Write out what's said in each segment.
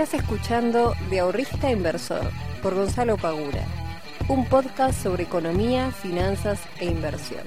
Estás escuchando De Ahorrista Inversor por Gonzalo Pagura, un podcast sobre economía, finanzas e inversión.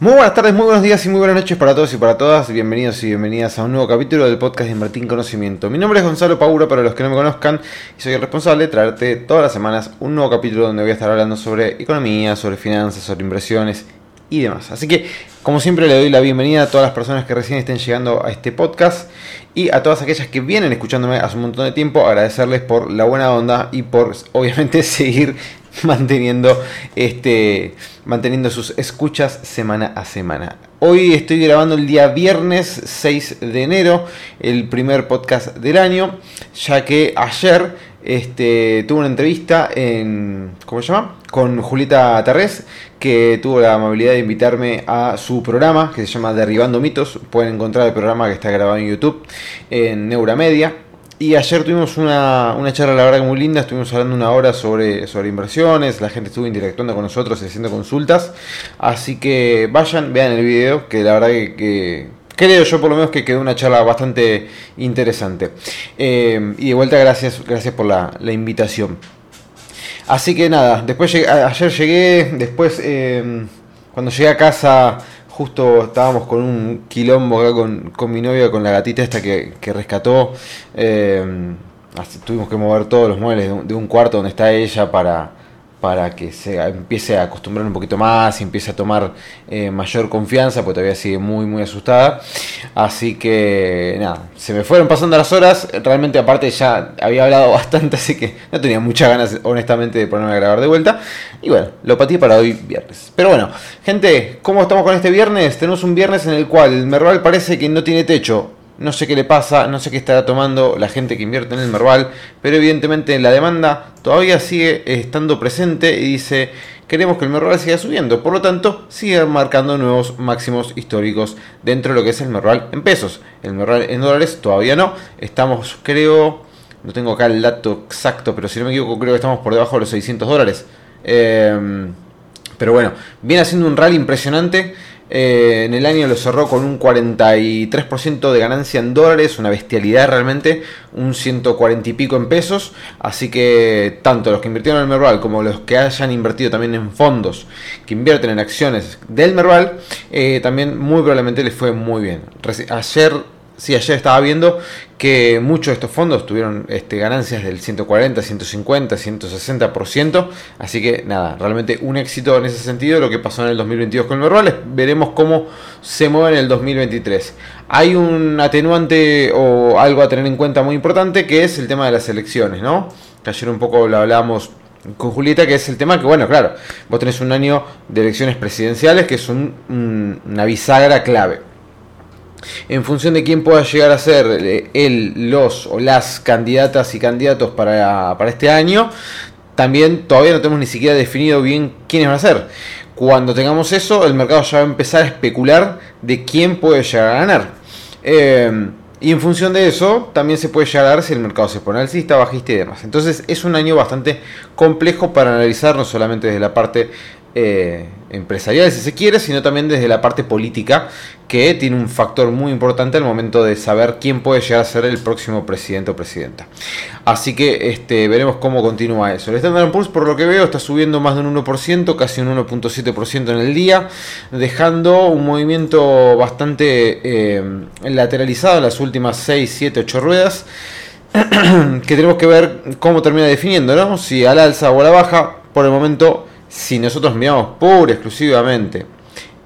Muy buenas tardes, muy buenos días y muy buenas noches para todos y para todas. Bienvenidos y bienvenidas a un nuevo capítulo del podcast de Invertir Conocimiento. Mi nombre es Gonzalo Pagura, para los que no me conozcan, y soy el responsable de traerte todas las semanas un nuevo capítulo donde voy a estar hablando sobre economía, sobre finanzas, sobre inversiones y demás. Así que, como siempre, le doy la bienvenida a todas las personas que recién estén llegando a este podcast y a todas aquellas que vienen escuchándome hace un montón de tiempo, agradecerles por la buena onda y por, obviamente, seguir manteniendo, este, manteniendo sus escuchas semana a semana. Hoy estoy grabando el día viernes 6 de enero, el primer podcast del año, ya que ayer este, tuve una entrevista en, ¿cómo se llama? Con Julieta Terrés, que tuvo la amabilidad de invitarme a su programa, que se llama Derribando Mitos. Pueden encontrar el programa que está grabado en YouTube, en Neuramedia. Y ayer tuvimos una, charla, la verdad, muy linda. Estuvimos hablando una hora sobre, sobre inversiones. La gente estuvo interactuando con nosotros y haciendo consultas. Así que vayan, vean el video, que la verdad que, creo yo por lo menos que quedó una charla bastante interesante. Eh, y de vuelta, gracias, gracias por la, invitación. Así que nada, después ayer llegué, después eh, cuando llegué a casa justo estábamos con un quilombo acá con, mi novia, con la gatita esta que, rescató. Eh, tuvimos que mover todos los muebles de un cuarto donde está ella para, para que se empiece a acostumbrar un poquito más y empiece a tomar eh, mayor confianza, porque todavía sigue muy, muy asustada. Así que, nada, se me fueron pasando las horas. Realmente, aparte, ya había hablado bastante, así que no tenía muchas ganas, honestamente, de ponerme a grabar de vuelta. Y bueno, lo patí para hoy viernes. Pero bueno, gente, ¿cómo estamos con este viernes? Tenemos un viernes en el cual el Merval parece que no tiene techo. No sé qué le pasa, no sé qué estará tomando la gente que invierte en el Merval, pero evidentemente la demanda todavía sigue estando presente y dice, queremos que el Merval siga subiendo, por lo tanto, sigue marcando nuevos máximos históricos dentro de lo que es el Merval en pesos. El Merval en dólares todavía no, estamos creo, no tengo acá el dato exacto, pero si no me equivoco creo que estamos por debajo de los 600 dólares. Em, pero bueno, viene haciendo un rally impresionante. Eh, en el año lo cerró con un 43% de ganancia en dólares, una bestialidad realmente, un 140 y pico en pesos. Así que tanto los que invirtieron en el Merval como los que hayan invertido también en fondos que invierten en acciones del Merval, eh, también muy probablemente les fue muy bien. Ayer Sí, ayer estaba viendo que muchos de estos fondos tuvieron este, ganancias del 140, 150, 160%. Así que nada, realmente un éxito en ese sentido. Lo que pasó en el 2022 con el Merval. Veremos cómo se mueve en el 2023. Hay un atenuante o algo a tener en cuenta muy importante que es el tema de las elecciones, ¿no? Que ayer un poco lo hablábamos con Julieta, que es el tema que, bueno, claro, vos tenés un año de elecciones presidenciales que es una bisagra clave en función de quién pueda llegar a ser eh, el, los o las candidatas y candidatos para, este año, también todavía no tenemos ni siquiera definido bien quiénes van a ser. Cuando tengamos eso, el mercado ya va a empezar a especular de quién puede llegar a ganar. Eh, y en función de eso, también se puede llegar a dar si el mercado se pone alcista, bajista y demás. Entonces es un año bastante complejo para analizar, no solamente desde la parte eh, empresarial, si se quiere, sino también desde la parte política, que tiene un factor muy importante al momento de saber quién puede llegar a ser el próximo presidente o presidenta. Así que este, veremos cómo continúa eso. El Standard Poor's, por lo que veo, está subiendo más de un 1%, casi un 1.7% en el día, dejando un movimiento bastante eh, lateralizado en las últimas 6, 7, 8 ruedas. que tenemos que ver cómo termina definiendo, ¿no? Si al alza o a la baja, por el momento si nosotros miramos pura exclusivamente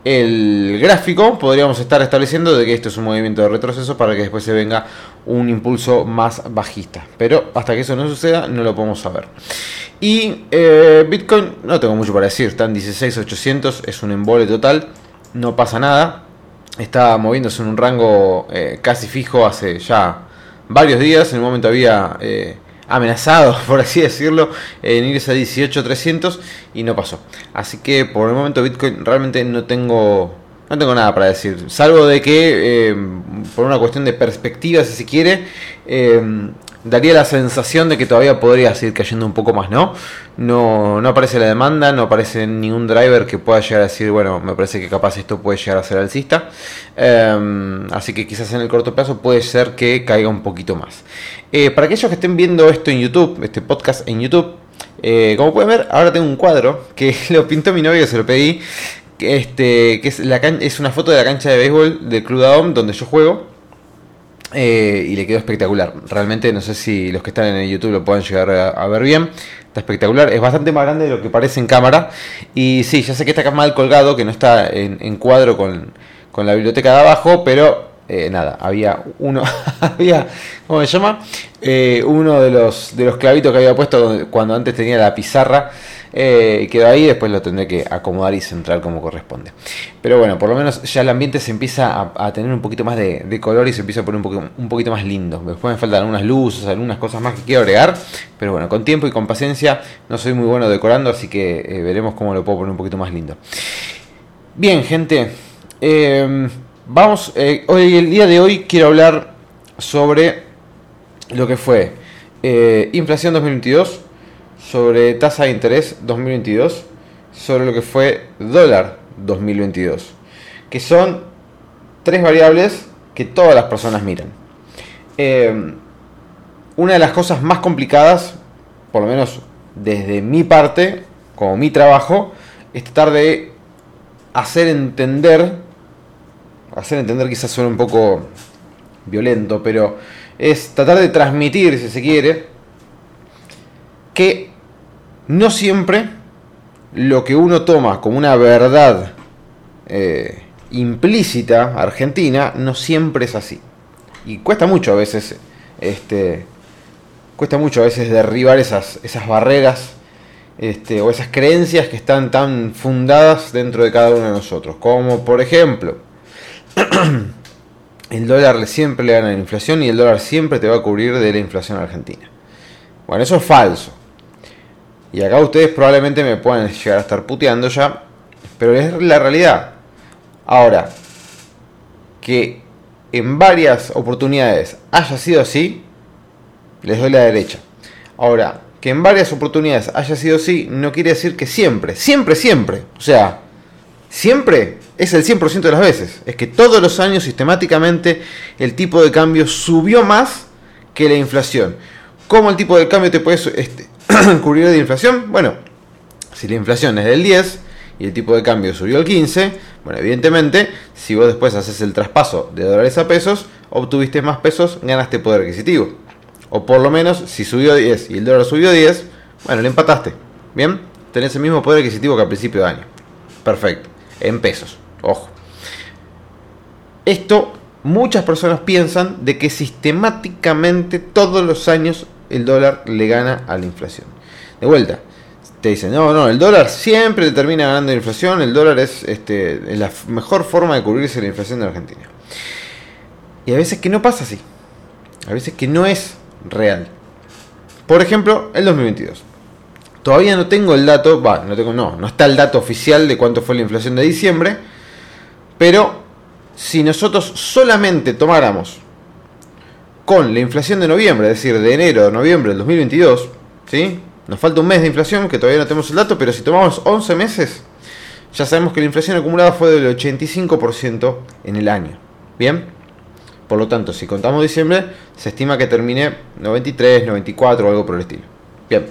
el gráfico, podríamos estar estableciendo de que esto es un movimiento de retroceso para que después se venga un impulso más bajista. Pero hasta que eso no suceda, no lo podemos saber. Y eh, Bitcoin, no tengo mucho para decir, está en 16.800, es un embole total, no pasa nada. Está moviéndose en un rango eh, casi fijo hace ya varios días. En un momento había eh, amenazado, por así decirlo, en irse a 18.300 y no pasó. Así que por el momento Bitcoin realmente no tengo, no tengo nada para decir, salvo de que eh, por una cuestión de perspectiva, si se quiere, eh, daría la sensación de que todavía podría seguir cayendo un poco más, ¿no? No, no aparece la demanda, no aparece ningún driver que pueda llegar a decir, bueno, me parece que capaz esto puede llegar a ser alcista. Em, así que quizás en el corto plazo puede ser que caiga un poquito más. Eh, para aquellos que estén viendo esto en YouTube, este podcast en YouTube, eh, como pueden ver, ahora tengo un cuadro que lo pintó mi novio, se lo pedí. Este, que es, la es una foto de la cancha de béisbol del Club Daom donde yo juego. Eh, y le quedó espectacular. Realmente no sé si los que están en el YouTube lo pueden llegar a, ver bien. Está espectacular. Es bastante más grande de lo que parece en cámara. Y sí, ya sé que está mal colgado, que no está en, cuadro con, la biblioteca de abajo, pero eh, nada, había uno, había, ¿cómo se llama? Eh, uno de los, de los clavitos que había puesto cuando antes tenía la pizarra eh, quedó ahí, después lo tendré que acomodar y centrar como corresponde. Pero bueno, por lo menos ya el ambiente se empieza a, tener un poquito más de, color y se empieza a poner un, poquito más lindo. Después me faltan algunas luces, algunas cosas más que quiero agregar, pero bueno, con tiempo y con paciencia no soy muy bueno decorando, así que eh, veremos cómo lo puedo poner un poquito más lindo. Bien, gente, em, vamos, eh, hoy el día de hoy quiero hablar sobre lo que fue inflación 2022 sobre tasa de interés 2022, sobre lo que fue dólar 2022, que son tres variables que todas las personas miran. Eh, una de las cosas más complicadas, por lo menos desde mi parte, como mi trabajo, es tratar de hacer entender, hacer entender quizás suena un poco violento, pero es tratar de transmitir, si se quiere, que no siempre lo que uno toma como una verdad eh, implícita argentina, no siempre es así. Y cuesta mucho a veces, este, cuesta mucho a veces derribar esas, esas barreras este, o esas creencias que están tan fundadas dentro de cada uno de nosotros. Como por ejemplo, el dólar siempre le gana la inflación y el dólar siempre te va a cubrir de la inflación argentina. Bueno, eso es falso. Y acá ustedes probablemente me puedan llegar a estar puteando ya, pero es la realidad. Ahora, que en varias oportunidades haya sido así, les doy la derecha. Ahora, que en varias oportunidades haya sido así, no quiere decir que siempre, siempre, siempre. O sea, siempre es el 100% de las veces. Es que todos los años sistemáticamente el tipo de cambio subió más que la inflación. ¿Cómo el tipo de cambio te puede este, cubrir de inflación? Bueno, si la inflación es del 10 y el tipo de cambio subió al 15, bueno, evidentemente, si vos después haces el traspaso de dólares a pesos, obtuviste más pesos, ganaste poder adquisitivo. O por lo menos, si subió 10 y el dólar subió 10, bueno, le empataste. ¿Bien? Tenés el mismo poder adquisitivo que al principio de año. Perfecto. En pesos. Ojo. Esto muchas personas piensan de que sistemáticamente todos los años el dólar le gana a la inflación. De vuelta, te dicen, no, no, el dólar siempre termina ganando la inflación, el dólar es, este, la mejor forma de cubrirse la inflación de Argentina. Y a veces que no pasa así, a veces que no es real. Por ejemplo, el 2022. Todavía no tengo el dato, va, no tengo, no, no está el dato oficial de cuánto fue la inflación de diciembre, pero si nosotros solamente tomáramos con la inflación de noviembre, es decir, de enero a noviembre del 2022, ¿sí? Nos falta un mes de inflación, que todavía no tenemos el dato, pero si tomamos 11 meses, ya sabemos que la inflación acumulada fue del 85% en el año. ¿Bien? Por lo tanto, si contamos diciembre, se estima que termine 93, 94 o algo por el estilo. Bien.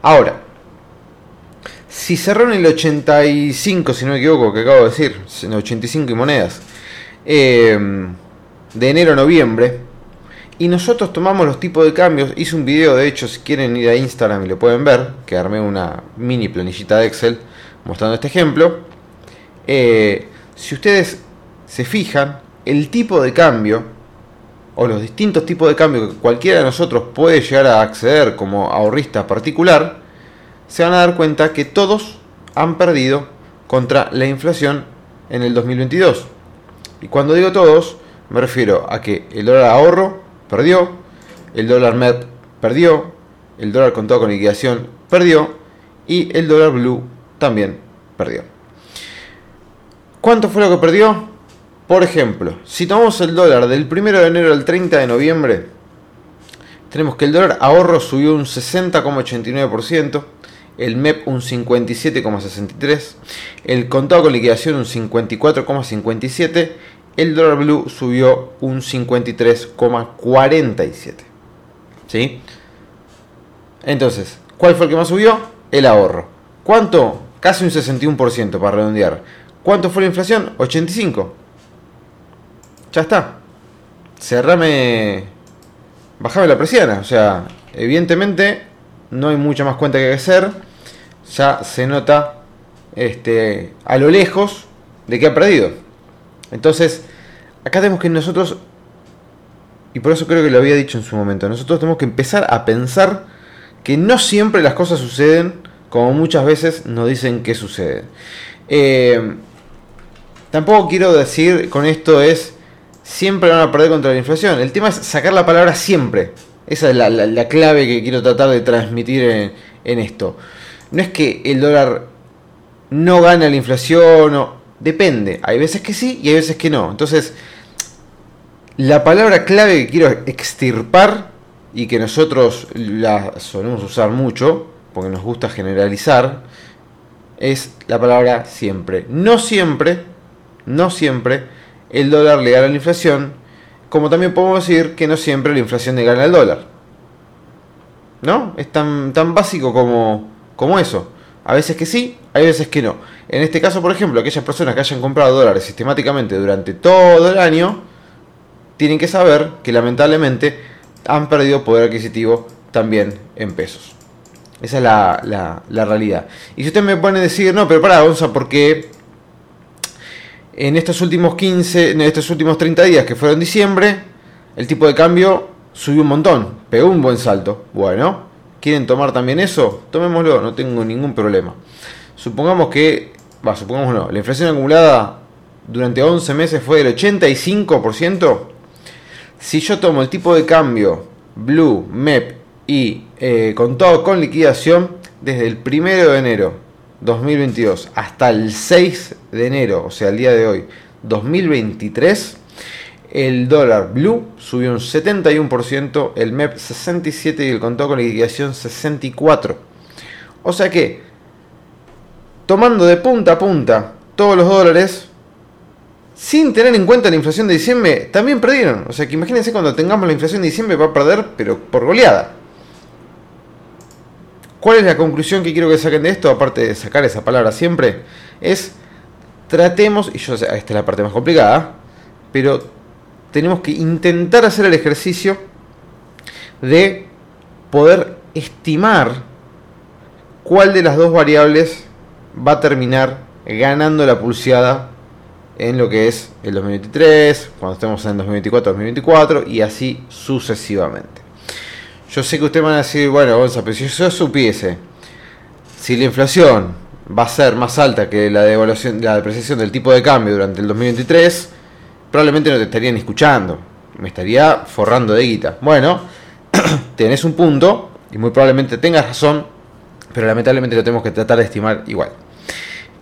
Ahora, si cerró en el 85, si no me equivoco, que acabo de decir, en 85 y monedas, eh, de enero a noviembre, y nosotros tomamos los tipos de cambios. Hice un video, de hecho, si quieren ir a Instagram y lo pueden ver, que armé una mini planillita de Excel mostrando este ejemplo. Eh, si ustedes se fijan, el tipo de cambio o los distintos tipos de cambio que cualquiera de nosotros puede llegar a acceder como ahorrista particular, se van a dar cuenta que todos han perdido contra la inflación en el 2022. Y cuando digo todos, me refiero a que el dólar ahorro perdió, el dólar MED perdió, el dólar contado con liquidación perdió y el dólar blue también perdió. ¿Cuánto fue lo que perdió? Por ejemplo, si tomamos el dólar del 1 de enero al 30 de noviembre, tenemos que el dólar ahorro subió un 60,89%, el MEP un 57,63%, el contado con liquidación un 54,57%, el dólar blue subió un 53,47%. ¿Sí? Entonces, ¿cuál fue el que más subió? El ahorro. ¿Cuánto? Casi un 61% para redondear. ¿Cuánto fue la inflación? 85. Ya está. Cerrame. Bajame la presión. O sea, evidentemente no hay mucha más cuenta que hacer. Ya se nota este, a lo lejos de que ha perdido. Entonces, acá tenemos que nosotros, y por eso creo que lo había dicho en su momento, nosotros tenemos que empezar a pensar que no siempre las cosas suceden como muchas veces nos dicen que suceden. Eh, tampoco quiero decir con esto es siempre van a perder contra la inflación. El tema es sacar la palabra siempre. Esa es la, clave que quiero tratar de transmitir en, esto. No es que el dólar no gana la inflación, o, depende. Hay veces que sí y hay veces que no. Entonces, la palabra clave que quiero extirpar y que nosotros la solemos usar mucho, porque nos gusta generalizar, es la palabra siempre. No siempre, no siempre el dólar le gana la inflación, como también podemos decir que no siempre la inflación le gana al dólar. ¿No? Es tan, tan básico como, como eso. A veces que sí, hay veces que no. En este caso, por ejemplo, aquellas personas que hayan comprado dólares sistemáticamente durante todo el año, tienen que saber que lamentablemente han perdido poder adquisitivo también en pesos. Esa es la, realidad. Y si usted me pone a decir, no, pero para, Gonza, porque en estos últimos 15, en estos últimos 30 días que fueron diciembre, el tipo de cambio subió un montón, pegó un buen salto. Bueno, ¿quieren tomar también eso? Tomémoslo, no tengo ningún problema. Supongamos que, va, supongamos no, la inflación acumulada durante 11 meses fue del 85%. Si yo tomo el tipo de cambio Blue, MEP y eh, con todo con liquidación desde el 1 de enero 2022 hasta el 6 de enero, o sea, el día de hoy, 2023, el dólar blue subió un 71%, el MEP 67% y el contado con liquidación 64%. O sea que, tomando de punta a punta todos los dólares, sin tener en cuenta la inflación de diciembre, también perdieron. O sea que imagínense cuando tengamos la inflación de diciembre va a perder, pero por goleada. ¿Cuál es la conclusión que quiero que saquen de esto? Aparte de sacar esa palabra siempre, es tratemos, y yo sé, esta es la parte más complicada, pero tenemos que intentar hacer el ejercicio de poder estimar cuál de las dos variables va a terminar ganando la pulseada en lo que es el 2023, cuando estemos en 2024-2024 y así sucesivamente. Yo sé que ustedes van a decir, bueno, Gonza, pero si yo supiese si la inflación va a ser más alta que la devaluación, la depreciación del tipo de cambio durante el 2023, probablemente no te estarían escuchando, me estaría forrando de guita. Bueno, tenés un punto y muy probablemente tengas razón, pero lamentablemente lo tenemos que tratar de estimar igual.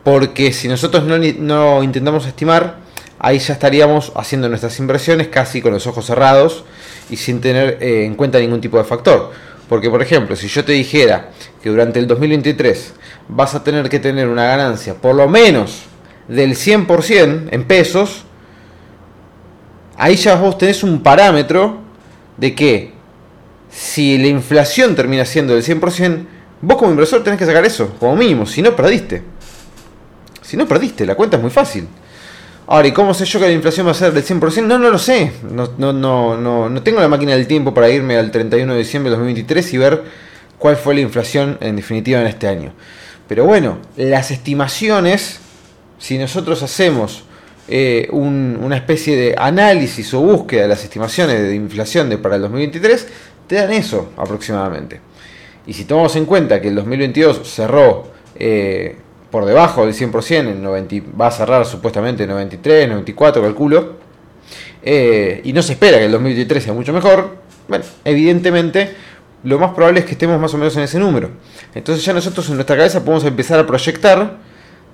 Porque si nosotros no, intentamos estimar, ahí ya estaríamos haciendo nuestras inversiones casi con los ojos cerrados y sin tener eh, en cuenta ningún tipo de factor. Porque, por ejemplo, si yo te dijera que durante el 2023 vas a tener que tener una ganancia por lo menos del 100% en pesos, ahí ya vos tenés un parámetro de que si la inflación termina siendo del 100%, vos como inversor tenés que sacar eso, como mínimo, si no perdiste. Si no perdiste, la cuenta es muy fácil. Ahora, ¿y cómo sé yo que la inflación va a ser del 100%? No, no lo sé. No, no, no, no, no tengo la máquina del tiempo para irme al 31 de diciembre de 2023 y ver cuál fue la inflación en definitiva en este año. Pero bueno, las estimaciones, si nosotros hacemos eh, una especie de análisis o búsqueda de las estimaciones de inflación de para el 2023, te dan eso aproximadamente. Y si tomamos en cuenta que el 2022 cerró eh, por debajo del 100%, en 90, va a cerrar supuestamente 93, 94, calculo, eh, y no se espera que el 2023 sea mucho mejor, bueno, evidentemente lo más probable es que estemos más o menos en ese número. Entonces ya nosotros en nuestra cabeza podemos empezar a proyectar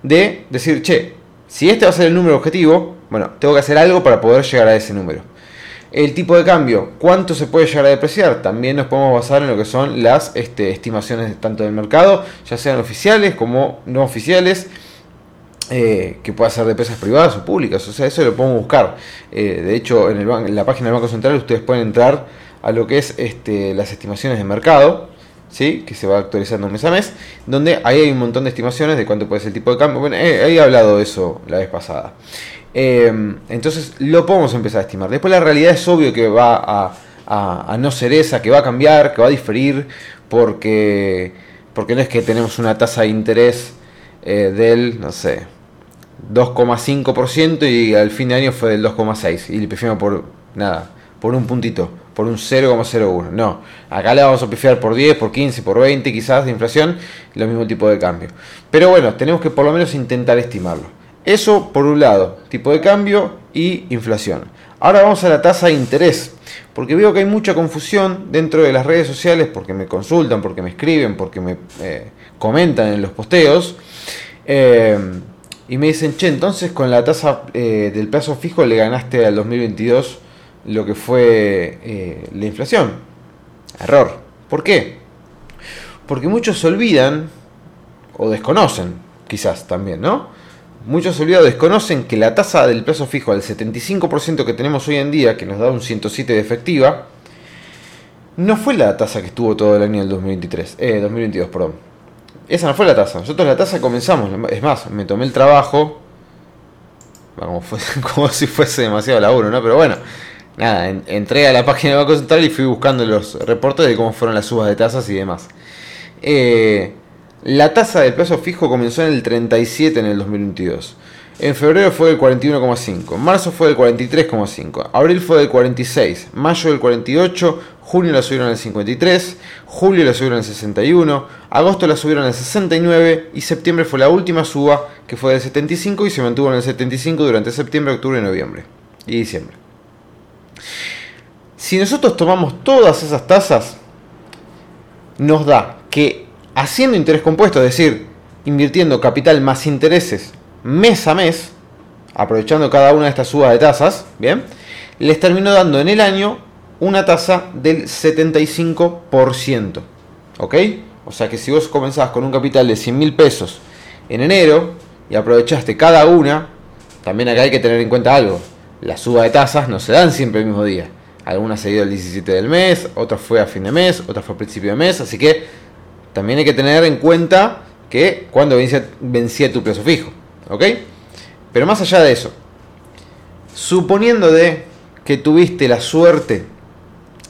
de decir, che, si este va a ser el número objetivo, bueno, tengo que hacer algo para poder llegar a ese número. El tipo de cambio, ¿cuánto se puede llegar a depreciar? También nos podemos basar en lo que son las este, estimaciones tanto del mercado, ya sean oficiales como no oficiales. Eh, que pueda ser de empresas privadas o públicas, o sea, eso lo podemos buscar. Eh, de hecho, en, la página del Banco Central ustedes pueden entrar a lo que es este, las estimaciones de mercado, ¿sí? que se va actualizando mes a mes, donde ahí hay un montón de estimaciones de cuánto puede ser el tipo de cambio. Bueno, eh, he hablado de eso la vez pasada. Eh, entonces lo podemos empezar a estimar. Después la realidad es obvio que va a, no ser esa, que va a cambiar, que va a diferir, porque, porque no es que tenemos una tasa de interés eh, del, no sé, 2,5% y al fin de año fue del 2,6% y le prefiero por nada, por un puntito, por un 0,01. No, acá le vamos a pifiar por 10, por 15, por 20 quizás de inflación, lo mismo tipo de cambio. Pero bueno, tenemos que por lo menos intentar estimarlo. Eso por un lado, tipo de cambio y inflación. Ahora vamos a la tasa de interés, porque veo que hay mucha confusión dentro de las redes sociales, porque me consultan, porque me escriben, porque me eh, comentan en los posteos, eh, y me dicen, che, entonces con la tasa eh, del plazo fijo le ganaste al 2022 lo que fue la inflación. Error. ¿Por qué? Porque muchos olvidan, o desconocen, quizás también, ¿no? Muchos olvidados desconocen que la tasa del plazo fijo al 75% que tenemos hoy en día, que nos da un 107 de efectiva, no fue la tasa que estuvo todo el año del 2023, eh, 2022, perdón. Esa no fue la tasa. Nosotros la tasa comenzamos, es más, me tomé el trabajo, como, como si fuese demasiado laburo, ¿no? Pero bueno, nada, entré a la página de Banco Central y fui buscando los reportes de cómo fueron las subas de tasas y demás. Eh, la tasa del plazo fijo comenzó en el 37 en el 2022. En febrero fue del 41,5, marzo fue del 43,5, abril fue del 46, mayo del 48, junio la subieron al 53, julio la subieron al 61, agosto la subieron al 69 y septiembre fue la última suba que fue del 75 y se mantuvo en el 75 durante septiembre, octubre, noviembre y diciembre. Si nosotros tomamos todas esas tasas, nos da que haciendo interés compuesto, es decir, invirtiendo capital más intereses mes a mes, aprovechando cada una de estas subas de tasas, ¿bien? Les terminó dando en el año una tasa del 75%, ¿ok? O sea que si vos comenzás con un capital de 100 mil pesos en enero y aprovechaste cada una, también acá hay que tener en cuenta algo, la suba de tasas no se dan siempre el mismo día. Algunas se dio el 17 del mes, otras fue a fin de mes, otras fue a principio de mes, así que también hay que tener en cuenta que cuando vencía, tu plazo fijo. ¿Ok? Pero más allá de eso, suponiendo de que tuviste la suerte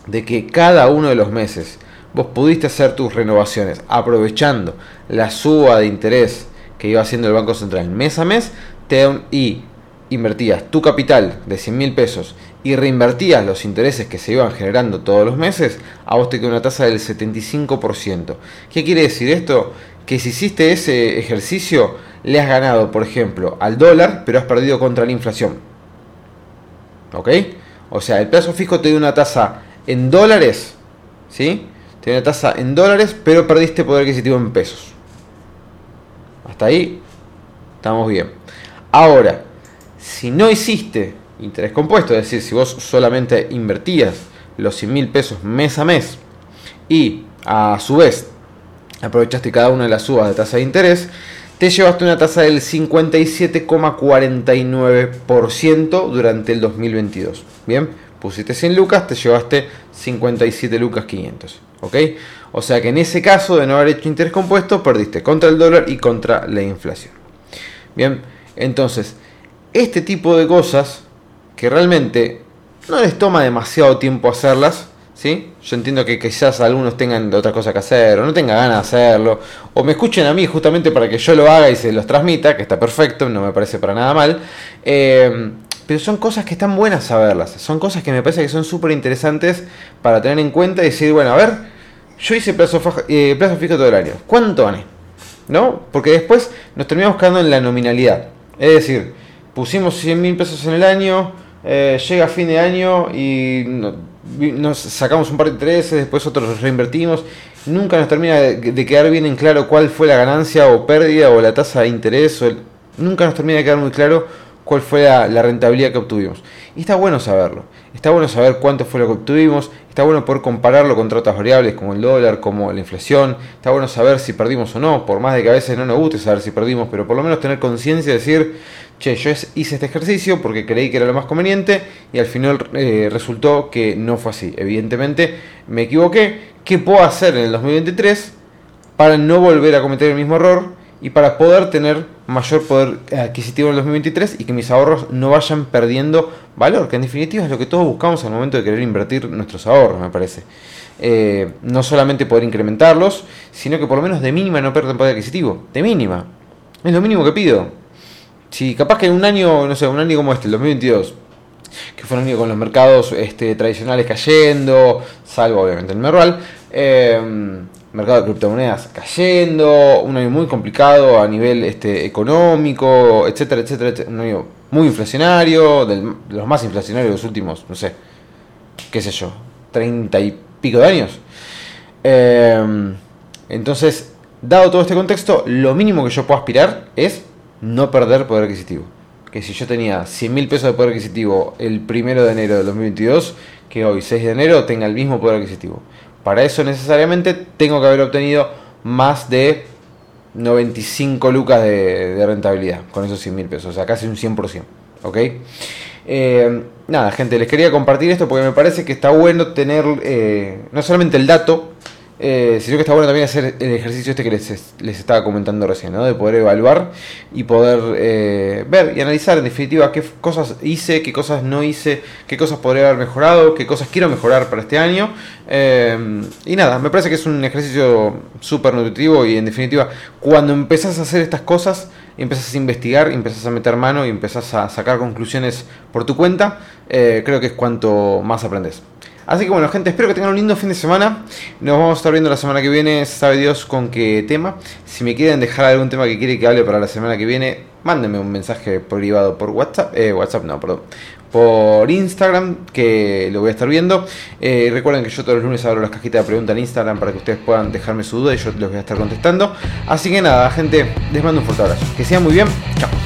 de que cada uno de los meses vos pudiste hacer tus renovaciones aprovechando la suba de interés que iba haciendo el Banco Central mes a mes te y invertías tu capital de 100 mil pesos y reinvertías los intereses que se iban generando todos los meses, a vos te queda una tasa del 75%. ¿Qué quiere decir esto? Que si hiciste ese ejercicio, le has ganado, por ejemplo, al dólar, pero has perdido contra la inflación. ¿Ok? O sea, el plazo fijo te dio una tasa en dólares, ¿sí? Te dio una tasa en dólares, pero perdiste poder adquisitivo en pesos. Hasta ahí estamos bien. Ahora, si no hiciste interés compuesto, es decir, si vos solamente invertías los 100 mil pesos mes a mes y a su vez aprovechaste cada una de las subas de tasa de interés, te llevaste una tasa del 57,49% durante el 2022. Bien, pusiste 100 lucas, te llevaste 57 lucas 500. ¿Ok? O sea que en ese caso de no haber hecho interés compuesto, perdiste contra el dólar y contra la inflación. Bien, entonces, este tipo de cosas que realmente no les toma demasiado tiempo hacerlas, ¿sí? Yo entiendo que quizás algunos tengan otra cosa que hacer, o no tengan ganas de hacerlo, o me escuchen a mí justamente para que yo lo haga y se los transmita, que está perfecto, no me parece para nada mal. Eh, pero son cosas que están buenas saberlas, son cosas que me parece que son súper interesantes para tener en cuenta y decir, bueno, a ver, yo hice plazo, eh, plazo fijo todo el año, ¿cuánto gané? ¿No? Porque después nos terminamos quedando en la nominalidad. Es decir, pusimos 100 mil pesos en el año, eh, llega fin de año y nos sacamos un par de intereses, después otros reinvertimos. Nunca nos termina de, quedar bien en claro cuál fue la ganancia o pérdida o la tasa de interés. nunca nos termina de quedar muy claro cuál fue la, rentabilidad que obtuvimos. Y está bueno saberlo. Está bueno saber cuánto fue lo que obtuvimos. Está bueno poder compararlo contra otras variables como el dólar, como la inflación. Está bueno saber si perdimos o no, por más de que a veces no nos guste saber si perdimos, pero por lo menos tener conciencia de decir, che, yo hice este ejercicio porque creí que era lo más conveniente y al final eh, resultó que no fue así. Evidentemente me equivoqué. ¿Qué puedo hacer en el 2023 para no volver a cometer el mismo error? y para poder tener mayor poder adquisitivo en el 2023 y que mis ahorros no vayan perdiendo valor, que en definitiva es lo que todos buscamos al momento de querer invertir nuestros ahorros, me parece. Eh, no solamente poder incrementarlos, sino que por lo menos de mínima no pierdan poder adquisitivo, de mínima. Es lo mínimo que pido. Si capaz que en un año, no sé, un año como este, el 2022, que fue un año con los mercados este, tradicionales cayendo, salvo obviamente el Merval, eh, mercado de criptomonedas cayendo, un año muy complicado a nivel este, económico, etcétera, etcétera, un año muy inflacionario, de los más inflacionarios de los últimos, no sé, qué sé yo, treinta y pico de años. Em, entonces, dado todo este contexto, lo mínimo que yo puedo aspirar es no perder poder adquisitivo. Que si yo tenía 100 mil pesos de poder adquisitivo el primero de enero de 2022, que hoy 6 de enero tenga el mismo poder adquisitivo. Para eso necesariamente tengo que haber obtenido más de 95 lucas de, rentabilidad con esos 100 mil pesos, o sea, casi un 100%. ¿Ok? Eh, nada, gente, les quería compartir esto porque me parece que está bueno tener eh, no solamente el dato, eh, sino que está bueno también hacer el ejercicio este que les, estaba comentando recién, ¿no? de poder evaluar y poder eh, ver y analizar en definitiva qué cosas hice, qué cosas no hice, qué cosas podría haber mejorado, qué cosas quiero mejorar para este año. Eh, y nada, me parece que es un ejercicio súper nutritivo y en definitiva cuando empezás a hacer estas cosas, empezás a investigar, empezás a meter mano y empezás a sacar conclusiones por tu cuenta, creo que es cuanto más aprendes. Así que bueno, gente, espero que tengan un lindo fin de semana. Nos vamos a estar viendo la semana que viene, sabe Dios con qué tema. Si me quieren dejar algún tema que quiere que hable para la semana que viene, mándenme un mensaje privado por WhatsApp. Eh, WhatsApp no, perdón. Por Instagram, que lo voy a estar viendo. Eh, recuerden que yo todos los lunes abro las cajitas de preguntas en Instagram para que ustedes puedan dejarme su duda y yo los voy a estar contestando. Así que nada, gente, les mando un fuerte abrazo. Que sean muy bien. Chao.